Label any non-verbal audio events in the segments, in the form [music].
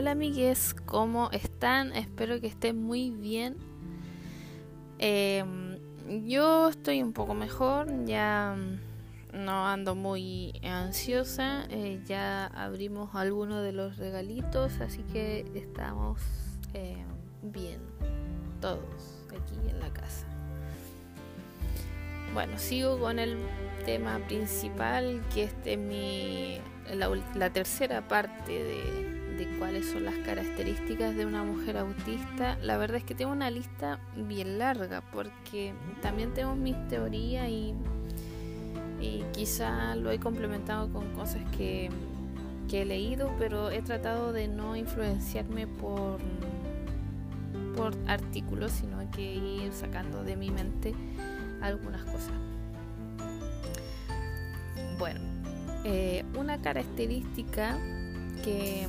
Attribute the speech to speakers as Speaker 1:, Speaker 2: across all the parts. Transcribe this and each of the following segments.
Speaker 1: Hola amigues, ¿cómo están? Espero que estén muy bien. Em, yo estoy un poco mejor, ya no ando muy ansiosa, eh, ya abrimos algunos de los regalitos, así que estamos em, bien, todos aquí en la casa. Bueno, sigo con el tema principal, que este es mi, la, tercera parte de, cuáles son las características de una mujer autista. La verdad es que tengo una lista bien larga, porque también tengo mis teorías y, y quizá lo he complementado con cosas que, que he leído, pero he tratado de no influenciarme por, por artículos, sino que ir sacando de mi mente algunas cosas. Bueno, eh, una característica que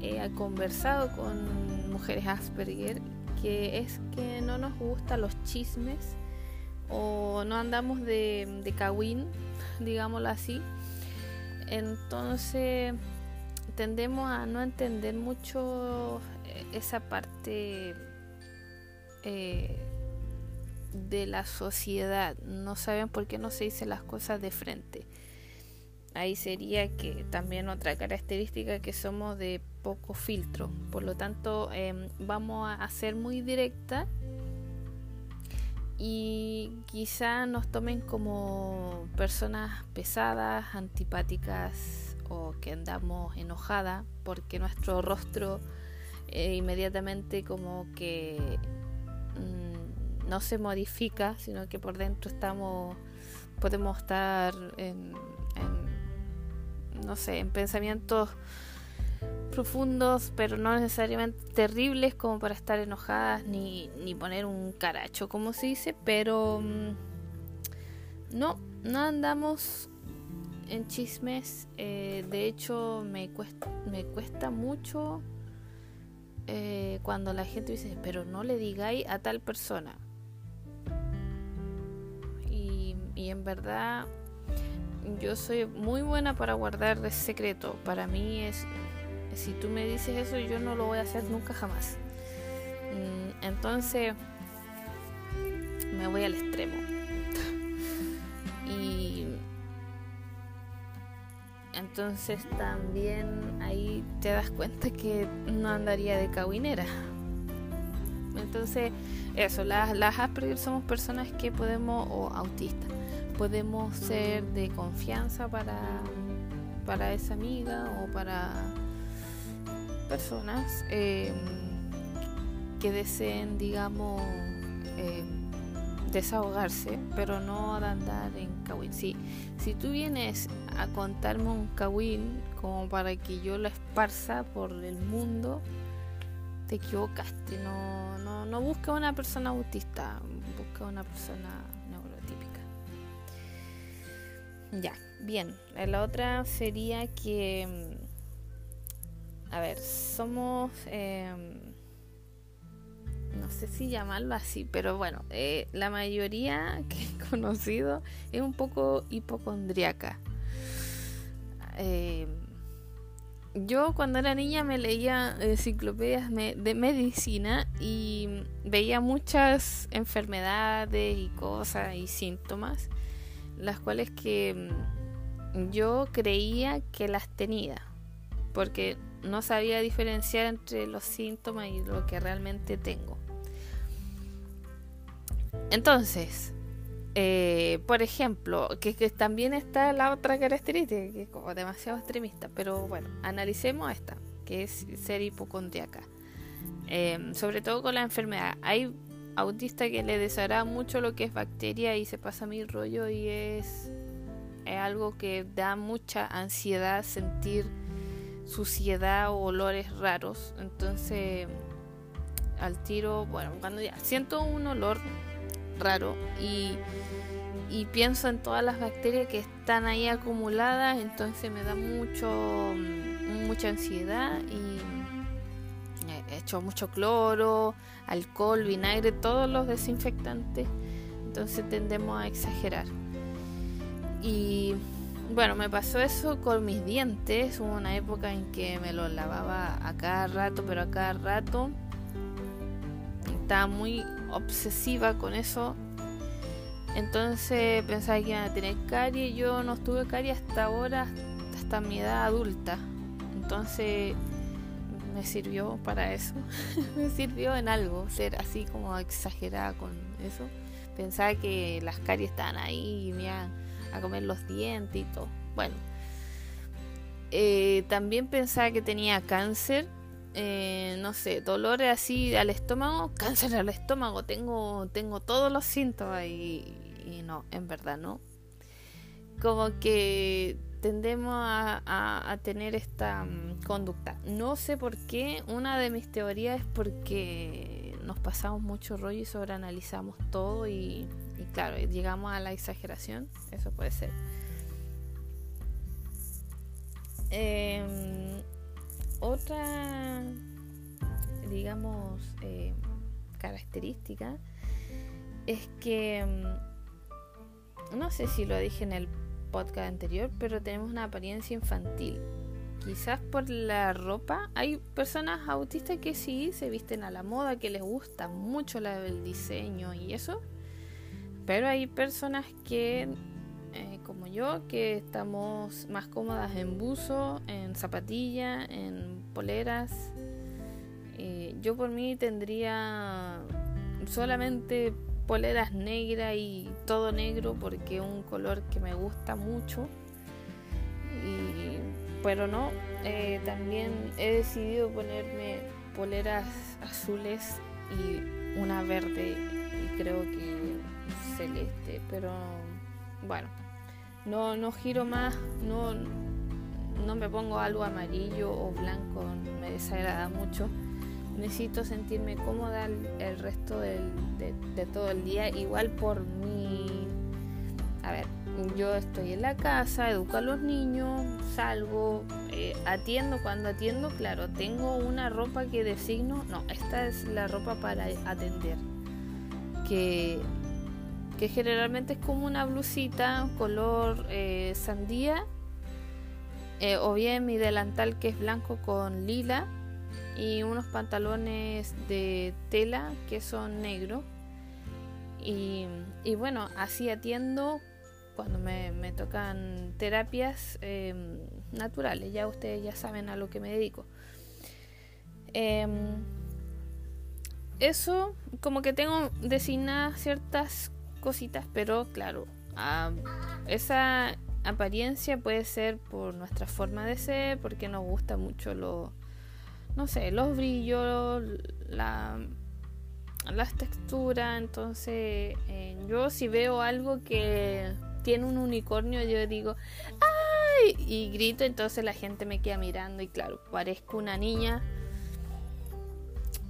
Speaker 1: he conversado con mujeres Asperger que es que no nos gustan los chismes o no andamos de, de cagüín, [laughs] digámoslo así. Entonces tendemos a no entender mucho eh, esa parte eh, de la sociedad. No saben por qué no se dicen las cosas de frente. Ahí sería que también otra característica que somos de poco filtro. Por lo tanto, em, vamos a ser muy directa y quizá nos tomen como personas pesadas, antipáticas o que andamos enojadas porque nuestro rostro eh, inmediatamente como que no se modifica, sino que por dentro estamos, podemos estar en, no sé, en pensamientos profundos, pero no necesariamente terribles como para estar enojadas ni, ni poner un caracho, como se dice, pero mm, no, no andamos en chismes. Eh, de hecho, me cuesta, me cuesta mucho eh, cuando la gente dice, pero no le digáis a tal persona. y en verdad yo soy muy buena para guardar el secreto. Para mí es, si tú me dices eso, yo no lo voy a hacer nunca jamás. Mm, entonces me voy al extremo. [laughs] y entonces también ahí te das cuenta que no andaría de cabinera. Entonces, eso, las, las Asperger somos personas que podemos, o autistas, podemos ser de confianza para, para esa amiga o para personas em, que deseen, digamos, em, desahogarse, pero no andar en kawin. Si, si tú vienes a contarme un kawin como para que yo lo esparza por el mundo, te equivocaste. No, no, no busca una persona autista, busca una persona ya, bien. La otra sería que, mm, a ver, somos, em, no sé si llamarlo así, pero bueno, eh, la mayoría [laughs] que he conocido es un poco hipocondriaca. Em, yo cuando era niña me leía enciclopedias de medicina y veía muchas enfermedades y cosas y síntomas las cuales que mm, yo creía que las tenía, porque no sabía diferenciar entre los síntomas y lo que realmente tengo. Entonces, eh, por ejemplo, que, también está la otra característica, que es como demasiado extremista, pero bueno, analicemos esta, que es ser hipocondriaca. Eh, sobre todo con la enfermedad. Hay autista que le desagrada mucho lo que es bacteria y se pasa mi rollo y es, es algo que da mucha ansiedad sentir suciedad o olores raros. Entonces, al tiro, bueno, cuando ya siento un olor raro y, y pienso en todas las bacterias que están ahí acumuladas, entonces me da mucho mucha ansiedad y hecho mucho cloro, alcohol, vinagre, todos los desinfectantes. Entonces tendemos a exagerar. Y bueno, me pasó eso con mis dientes. Hubo una época en que me los lavaba a cada rato, pero a cada rato. Estaba muy obsesiva con eso. Entonces pensaba que iban a tener caries. Yo no tuve caries hasta ahora, hasta mi edad adulta. Entonces me sirvió para eso. [laughs] me sirvió en algo, ser así como exagerada con eso. Pensaba que las caries estaban ahí y me iban a comer los dientes y todo. Bueno, eh, también pensaba que tenía cáncer. Eh, no sé, dolores así al estómago, cáncer al estómago, tengo, tengo todos los síntomas y, no, en verdad no. Como que tendemos a, tener esta mm, conducta. No sé por qué, una de mis teorías es porque nos pasamos mucho rollo y sobreanalizamos todo y claro, llegamos a la exageración, eso puede ser. Em, otra, digamos, eh, característica es que, em, no sé si lo dije en el podcast anterior, pero tenemos una apariencia infantil. Quizás por la ropa. Hay personas autistas que sí se visten a la moda, que les gusta mucho el diseño y eso. Pero hay personas que, eh, como yo, que estamos más cómodas en buzo, en zapatilla, en poleras. Eh, yo por mí tendría solamente poleras negras y todo negro porque es un color que me gusta mucho. pero no, eh, también he decidido ponerme poleras azules y una verde y creo que celeste, pero bueno, no, no giro más, no, no me pongo algo amarillo o blanco, me desagrada mucho. Necesito sentirme cómoda el, resto de, todo el día, igual por mi... A ver, yo estoy en la casa, educo a los niños, salgo, eh, atiendo cuando atiendo, claro, tengo una ropa que designo, no, esta es la ropa para atender, que que generalmente es como una blusita color eh, sandía eh, o bien mi delantal que es blanco con lila y unos pantalones de tela que son negros. Y, bueno así atiendo cuando me, tocan terapias em, naturales. Ya ustedes ya saben a lo que me dedico. Em, eso como que tengo designadas ciertas cositas, pero claro, esa apariencia puede ser por nuestra forma de ser, porque nos gusta mucho lo, no sé, los brillos, la, las texturas. Entonces, eh, yo si veo algo que tiene un unicornio, yo digo, ¡ay! Y grito, entonces la gente me queda mirando y claro, parezco una niña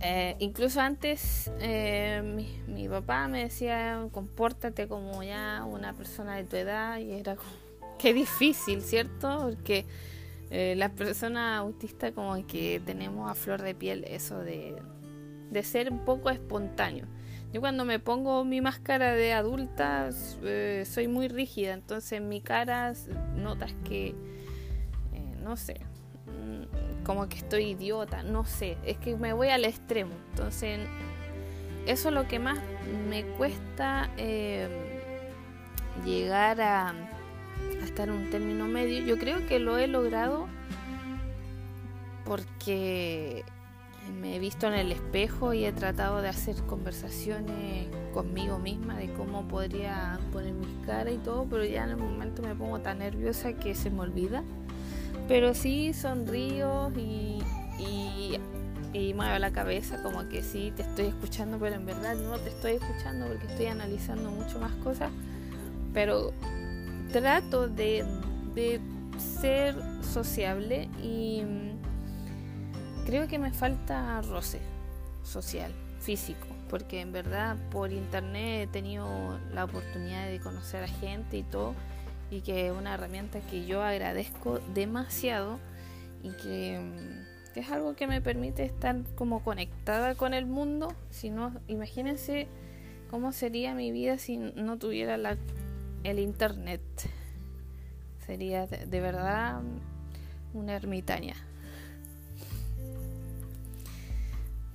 Speaker 1: eh, incluso antes eh, mi, papá me decía, compórtate como ya una persona de tu edad y era como, qué difícil, ¿cierto? Porque eh, las personas autistas como que tenemos a flor de piel eso de, de ser un poco espontáneo. Yo cuando me pongo mi máscara de adulta soy muy rígida, entonces en mi cara notas que, no sé, como que estoy idiota, no sé, es que me voy al extremo. Entonces, eso es lo que más me cuesta llegar a, a estar en un término medio. Yo creo que lo he logrado porque me he visto en el espejo y he tratado de hacer conversaciones conmigo misma de cómo podría poner mis caras y todo, pero ya en el momento me pongo tan nerviosa que se me olvida. Pero sí sonrío y, y, y muevo la cabeza como que sí te estoy escuchando, pero en verdad no te estoy escuchando porque estoy analizando mucho más cosas. Pero trato de, de ser sociable y creo que me falta roce social, físico, porque en verdad por internet he tenido la oportunidad de conocer a gente y todo y que es una herramienta que yo agradezco demasiado y que, mm, es algo que me permite estar como conectada con el mundo. Si no, imagínense cómo sería mi vida si no tuviera la, el internet. Sería de, verdad una ermitaña.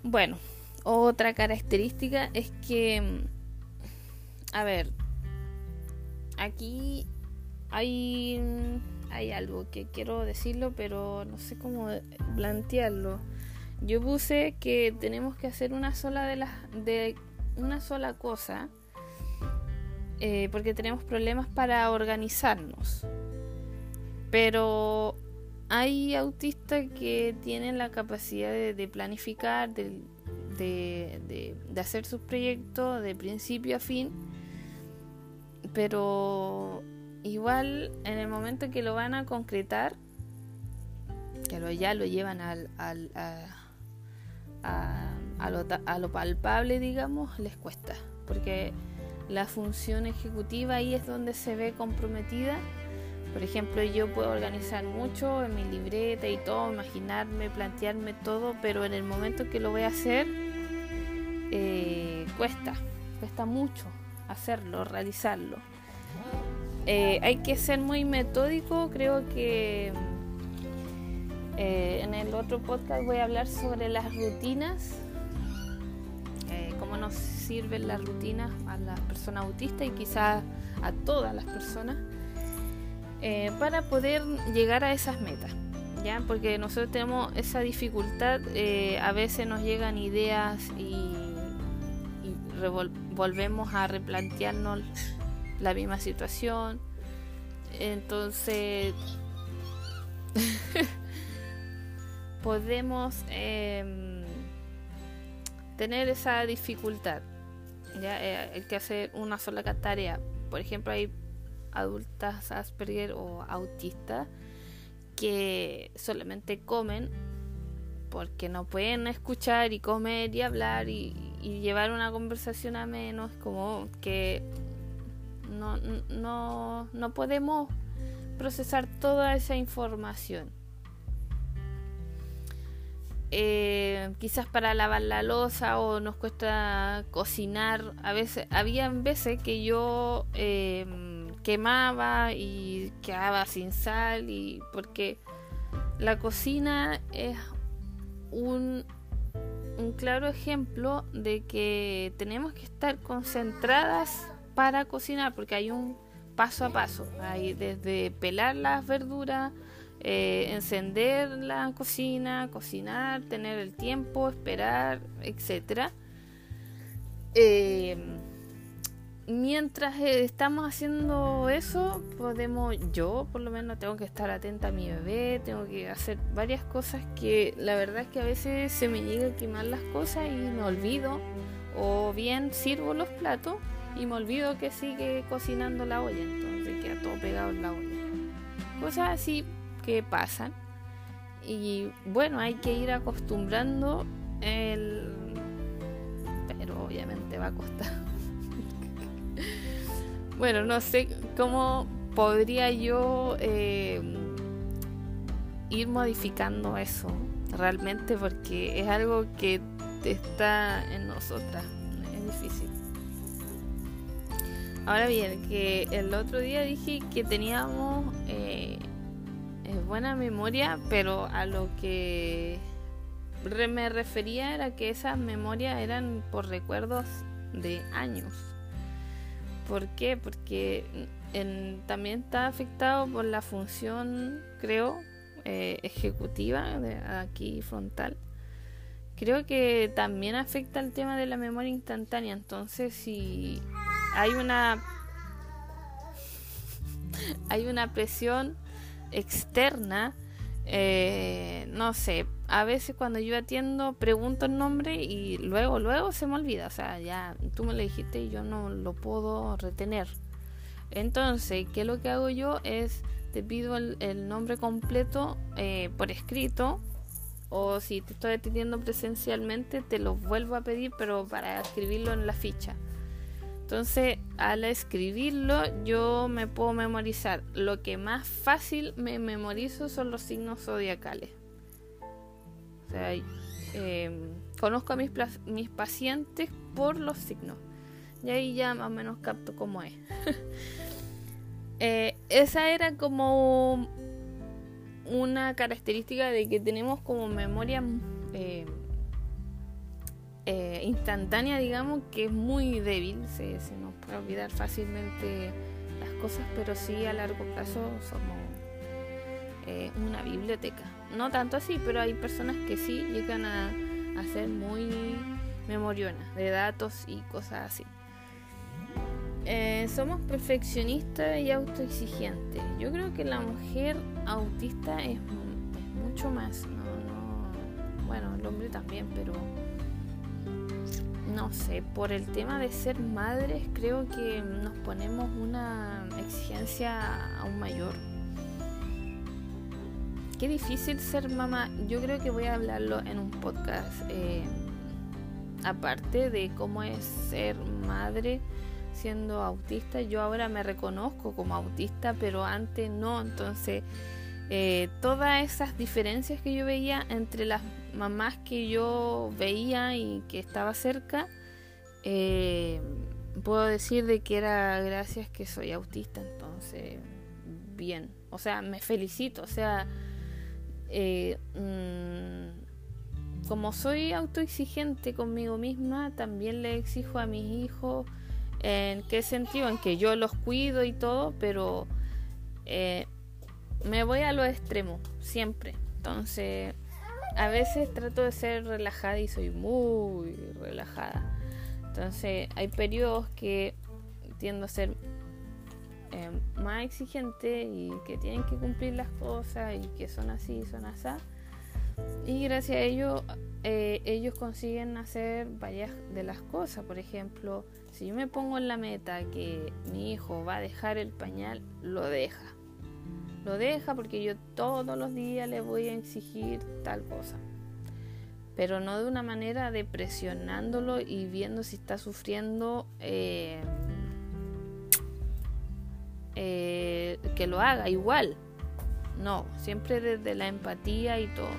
Speaker 1: Bueno, otra característica es que, a ver, aquí hay, hay algo que quiero decirlo, pero no sé cómo plantearlo. Yo puse que tenemos que hacer una sola de las de una sola cosa eh, porque tenemos problemas para organizarnos. Pero hay autistas que tienen la capacidad de, planificar, de, hacer sus proyectos de principio a fin, pero igual en el momento que lo van a concretar, que lo, ya lo llevan al, al a, a, lo, a lo palpable, digamos, les cuesta, porque la función ejecutiva ahí es donde se ve comprometida. Por ejemplo, yo puedo organizar mucho en mi libreta y todo, imaginarme, plantearme todo, pero en el momento que lo voy a hacer, eh, cuesta, cuesta mucho hacerlo, realizarlo. Eh, hay que ser muy metódico, creo que eh, en el otro podcast voy a hablar sobre las rutinas sirven las rutinas a las personas autistas y quizás a todas las personas eh, para poder llegar a esas metas. ¿ya? Porque nosotros tenemos esa dificultad, eh, a veces nos llegan ideas y, volvemos a replantearnos la misma situación. Entonces, [laughs] podemos... Em, tener esa dificultad. ¿ya? Eh, hay que hacer una sola tarea. Por ejemplo, hay adultas Asperger o autistas que solamente comen porque no pueden escuchar y comer y hablar y, llevar una conversación a menos, como que no, no, no podemos procesar toda esa información. Eh, quizás para lavar la losa o nos cuesta cocinar. A veces, había veces que yo eh, quemaba y quedaba sin sal y porque la cocina es un, un claro ejemplo de que tenemos que estar concentradas para cocinar porque hay un paso a paso. Hay desde pelar las verduras, eh, encender la cocina, cocinar, tener el tiempo, esperar, etc. Eh, mientras estamos haciendo eso, podemos, yo por lo menos tengo que estar atenta a mi bebé, tengo que hacer varias cosas que la verdad es que a veces se me llega a quemar las cosas y me olvido, o bien sirvo los platos y me olvido que sigue cocinando la olla, entonces queda todo pegado en la olla. Cosas así que pasan. Y bueno, hay que ir acostumbrando el... Pero obviamente va a costar. [laughs] bueno, no sé cómo podría yo eh, ir modificando eso realmente porque es algo que está en nosotras. Es difícil. Ahora bien, que el otro día dije que teníamos eh, buena memoria, pero a lo que me refería era que esas memorias eran por recuerdos de años. ¿Por qué? Porque también está afectado por la función, creo, eh, ejecutiva de aquí frontal. Creo que también afecta el tema de la memoria instantánea. Entonces, si hay una [laughs] hay una presión externa, eh, no sé, a veces cuando yo atiendo pregunto el nombre y luego, luego se me olvida, o sea, ya tú me lo dijiste y yo no lo puedo retener. Entonces, ¿qué es lo que hago yo? Es, te pido el, nombre completo eh, por escrito o si te estoy atendiendo presencialmente, te lo vuelvo a pedir, pero para escribirlo en la ficha. Entonces, al escribirlo, yo me puedo memorizar. Lo que más fácil me memorizo son los signos zodiacales. O sea, em, conozco a mis, mis pacientes por los signos. Y ahí ya más o menos capto cómo es. [laughs] Eh, esa era como una característica de que tenemos como memoria eh, eh, instantánea, digamos, que es muy débil, se, nos puede olvidar fácilmente las cosas, pero sí a largo plazo somos una biblioteca. No tanto así, pero hay personas que sí llegan a, ser muy memorionas de datos y cosas así. Eh, somos perfeccionistas y autoexigentes. Yo creo que la mujer autista es, mucho más. bueno, el hombre también, pero no sé, por el tema de ser madres creo que nos ponemos una exigencia aún mayor. Qué difícil ser mamá. Yo creo que voy a hablarlo en un podcast. Eh, aparte de cómo es ser madre siendo autista. Yo ahora me reconozco como autista, pero antes no. Entonces, eh, todas esas diferencias que yo veía entre las mamás que yo veía y que estaba cerca, eh, puedo decir de que era gracias que soy autista. Entonces, bien. O sea, me felicito. O sea, eh, mm, como soy autoexigente conmigo misma, también le exijo a mis hijos ¿En qué sentido? En que yo los cuido y todo, pero eh, me voy a lo extremo, siempre. Entonces, a veces trato de ser relajada y soy muy relajada. Entonces, hay periodos que tiendo a ser eh, más exigente y que tienen que cumplir las cosas y que son así, son así. Y gracias a ello, eh, ellos consiguen hacer varias de las cosas. Por ejemplo, si yo me pongo en la meta que mi hijo va a dejar el pañal, lo deja. Lo deja porque yo todos los días le voy a exigir tal cosa. Pero no de una manera de presionándolo y viendo si está sufriendo eh, eh, que lo haga igual. No, siempre desde la empatía y todo.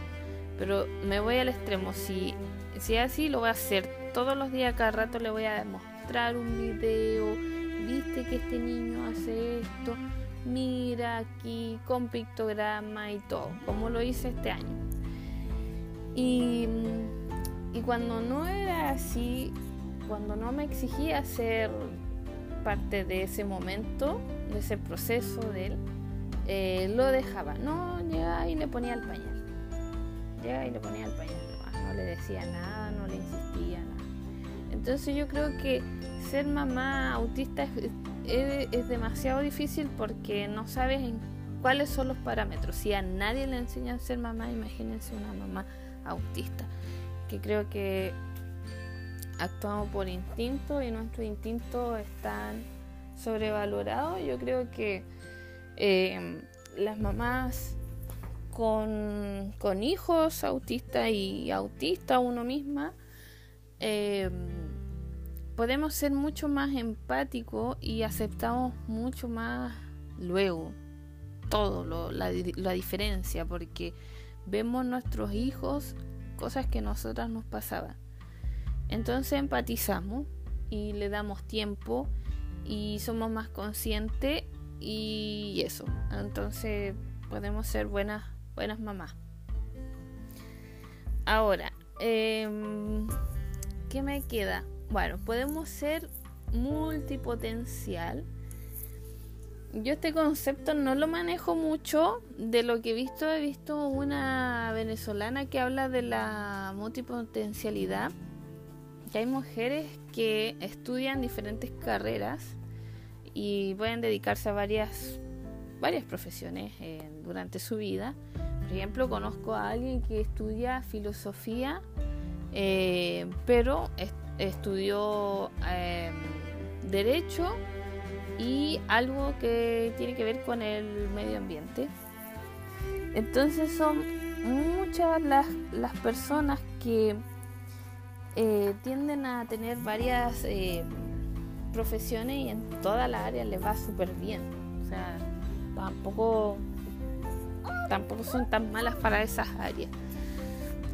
Speaker 1: Pero me voy al extremo. Si, si es así, lo voy a hacer todos los días, cada rato le voy a demostrar un video, viste que este niño hace esto, mira aquí con pictograma y todo, como lo hice este año. Y, y cuando no era así, cuando no me exigía ser parte de ese momento, de ese proceso de él, eh, lo dejaba. No, llegaba y le ponía el pañal. Llegaba y le ponía el pañal. no le decía nada, no le insistía nada. Entonces yo creo que ser mamá autista es, demasiado difícil porque no sabes cuáles son los parámetros. Si a nadie le enseñan a ser mamá, imagínense una mamá autista, que creo que actuamos por instinto y nuestros instintos están sobrevalorados. Yo creo que eh, las mamás con, con hijos autistas y autista uno misma, eh, podemos ser mucho más empáticos y aceptamos mucho más luego todo, lo, la, diferencia, porque vemos nuestros hijos cosas que nosotras nos pasaban. Entonces empatizamos y le damos tiempo y somos más conscientes y eso. Entonces podemos ser buenas, buenas mamás. Ahora, eh, ¿qué me queda? Bueno, podemos ser multipotencial. Yo este concepto no lo manejo mucho. De lo que he visto, he visto una venezolana que habla de la multipotencialidad. Que hay mujeres que estudian diferentes carreras y pueden dedicarse a varias, varias profesiones eh, durante su vida. Por ejemplo, conozco a alguien que estudia filosofía, eh, pero estudió em, derecho y algo que tiene que ver con el medio ambiente. Entonces son muchas las, las personas que eh, tienden a tener varias eh, profesiones y en toda la área les va súper bien. O sea, tampoco, tampoco son tan malas para esas áreas.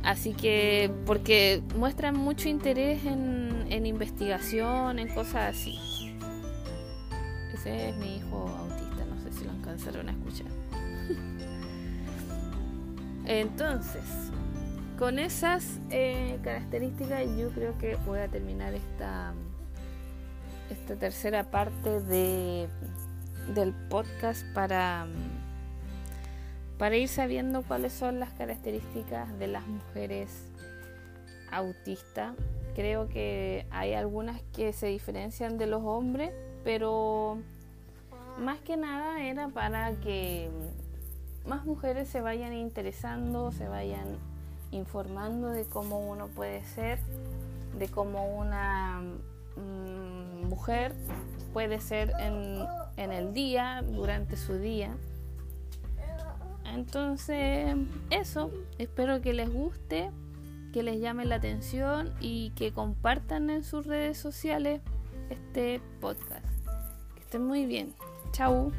Speaker 1: Así que, porque muestran mucho interés en, en investigación, en cosas así. Ese es mi hijo autista, no sé empezaron a escuchar. [laughs] Entonces, con esas eh, características yo creo que voy a terminar esta, esta tercera parte de, del podcast para, para ir sabiendo cuáles son las características de las mujeres autistas. Creo que hay algunas que se diferencian de los hombres, pero más que nada era para que más mujeres se vayan interesando, se vayan informando de cómo uno puede ser, de cómo una mm, mujer puede ser en, en el día, durante su día. Entonces, eso, espero que les guste, que les llame la atención y que compartan en sus redes sociales este podcast. Que estén muy bien. Chao.